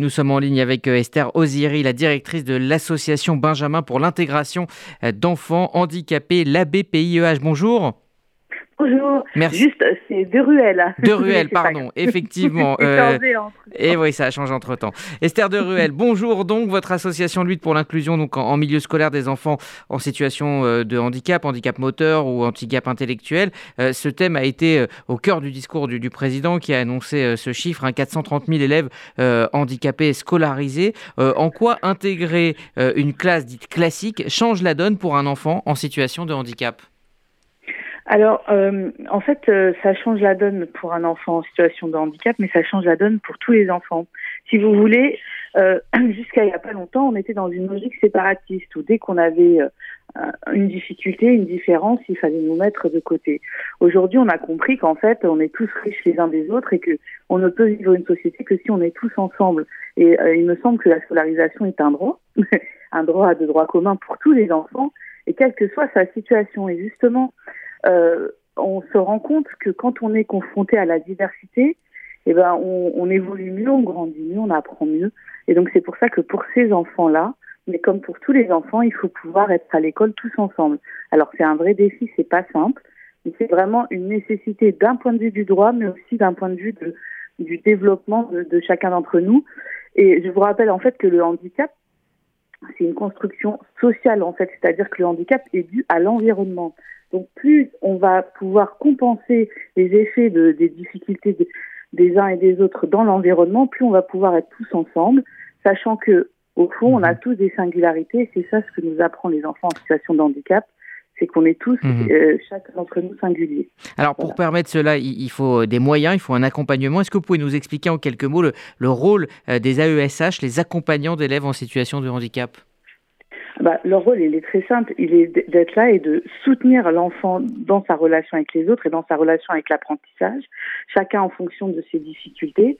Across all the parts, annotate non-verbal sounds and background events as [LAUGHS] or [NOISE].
Nous sommes en ligne avec euh, Esther Oziri, la directrice de l'association Benjamin pour l'intégration euh, d'enfants handicapés, l'ABPIEH. Bonjour. Bonjour. Merci. Juste, c'est de Ruelle. De Ruelle, [LAUGHS] pardon, effectivement. [LAUGHS] euh, et oui, ça a changé entre temps. Esther de Ruelle, bonjour. Donc, votre association lutte pour l'inclusion donc en, milieu scolaire des enfants en situation euh, de handicap, handicap moteur ou handicap intellectuel. Euh, ce thème a été au cœur du discours du, du président qui a annoncé ce chiffre, hein, 430 000 élèves handicapés scolarisés. en quoi intégrer une classe dite classique change la donne pour un enfant en situation de handicap? Alors, euh, en fait, euh, ça change la donne pour un enfant en situation de handicap, mais ça change la donne pour tous les enfants. Si vous voulez, euh, [CLEARS THROAT] jusqu'à il n'y a pas longtemps, on était dans une logique séparatiste où dès qu'on avait une difficulté, une différence, il fallait nous mettre de côté. Aujourd'hui, on a compris qu'en fait, on est tous riches les uns des autres et que on ne peut vivre une société que si on est tous ensemble. Et il me semble que la scolarisation est un droit, [LAUGHS] un droit de droit commun pour tous les enfants, et quelle que soit sa situation. Et justement, euh, on se rend compte que quand on est confronté à la diversité, eh ben, on, on, évolue mieux, on grandit mieux, on apprend mieux. Et donc c'est pour ça que pour ces enfants-là, mais comme pour tous les enfants, il faut pouvoir être à l'école tous ensemble. Alors c'est un vrai défi, c'est pas simple, mais c'est vraiment une nécessité d'un point de vue du droit, mais aussi d'un point de vue de, du développement de, de chacun d'entre nous. Et je vous rappelle en fait que le handicap, c'est une construction sociale en fait, c'est-à-dire que le handicap est dû à l'environnement. Donc plus on va pouvoir compenser les effets de, des difficultés des uns et des autres dans l'environnement, plus on va pouvoir être tous ensemble, sachant que au fond, on a mhm. tous des singularités. C'est ça ce que nous apprend les enfants en situation de handicap c'est qu'on est tous, mhm. euh, chacun d'entre nous, singuliers. Alors, pour permettre cela, il faut des moyens, il faut un accompagnement. Est-ce que vous pouvez nous expliquer en quelques mots le, le rôle euh, des AESH, les accompagnants d'élèves en situation de handicap? Bah, leur rôle, il est très simple. Il est d'être là et de soutenir l'enfant dans sa relation avec les autres et dans sa relation avec l'apprentissage, chacun en fonction de ses difficultés.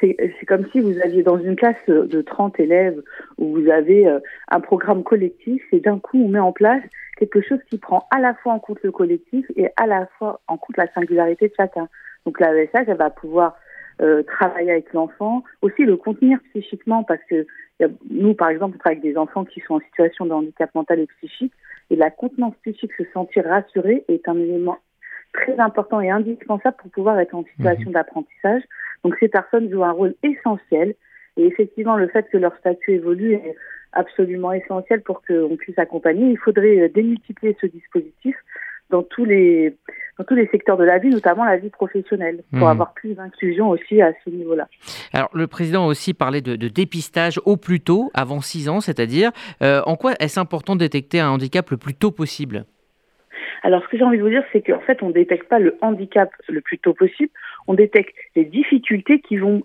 C'est comme si vous aviez dans une classe de 30 élèves où vous avez euh, un programme collectif et d'un coup on met en place quelque chose qui prend à la fois en compte le collectif et à la fois en compte la singularité de chacun. Donc la ESH, elle va pouvoir euh, travailler avec l'enfant, aussi le contenir psychiquement parce que nous, par exemple, on travaille avec des enfants qui sont en situation de handicap mental et psychique, et la contenance psychique, se sentir rassuré, est un élément très important et indispensable pour pouvoir être en situation mhm. d'apprentissage. Donc ces personnes jouent un rôle essentiel, et effectivement, le fait que leur statut évolue est absolument essentiel pour qu'on puisse accompagner. Il faudrait euh, démultiplier ce dispositif dans tous les dans tous les secteurs de la vie, notamment la vie professionnelle, pour mhm. avoir plus d'inclusion aussi à ce niveau-là. Alors, le président a aussi parlé de, dépistage au plus tôt, avant 6 ans, c'est-à-dire euh, en quoi est-ce important de détecter un handicap le plus tôt possible? Alors, ce que j'ai envie de vous dire, c'est qu'en fait, on ne détecte pas le handicap le plus tôt possible, on détecte les difficultés qui vont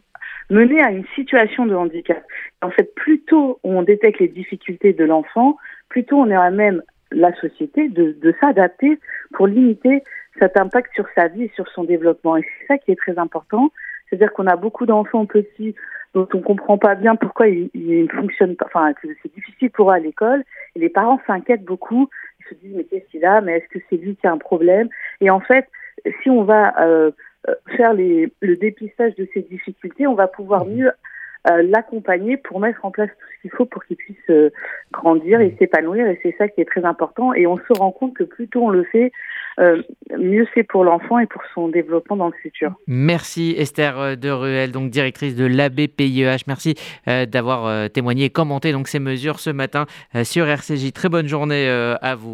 mener à une situation de handicap. En fait, plus tôt on détecte les difficultés de l'enfant, plus tôt on est à même la société de, de s'adapter pour limiter cet impact sur sa vie et sur son développement. Et c'est ça qui est très important. C'est-à-dire qu'on a beaucoup d'enfants petits dont on comprend pas bien pourquoi ils, ne fonctionnent pas, enfin, c'est difficile pour eux à l'école. Et les parents s'inquiètent beaucoup. Ils se disent, mais qu'est-ce qu'il a? Mais est-ce que c'est lui qui a un problème? Et en fait, si on va euh, euh faire les, le dépistage de ces difficultés, on va pouvoir mmh. mieux euh, l'accompagner pour mettre en place tout ce qu'il faut pour qu'il puisse euh, grandir et s'épanouir. Et c'est ça qui est très important. Et on se rend compte que plus tôt on le fait, euh, mieux c'est pour l'enfant et pour son développement dans le futur. Merci Esther de Ruel, donc directrice de l'ABPIEH. Merci d'avoir témoigné et commenté donc ces mesures ce matin sur RCJ. Très bonne journée à vous.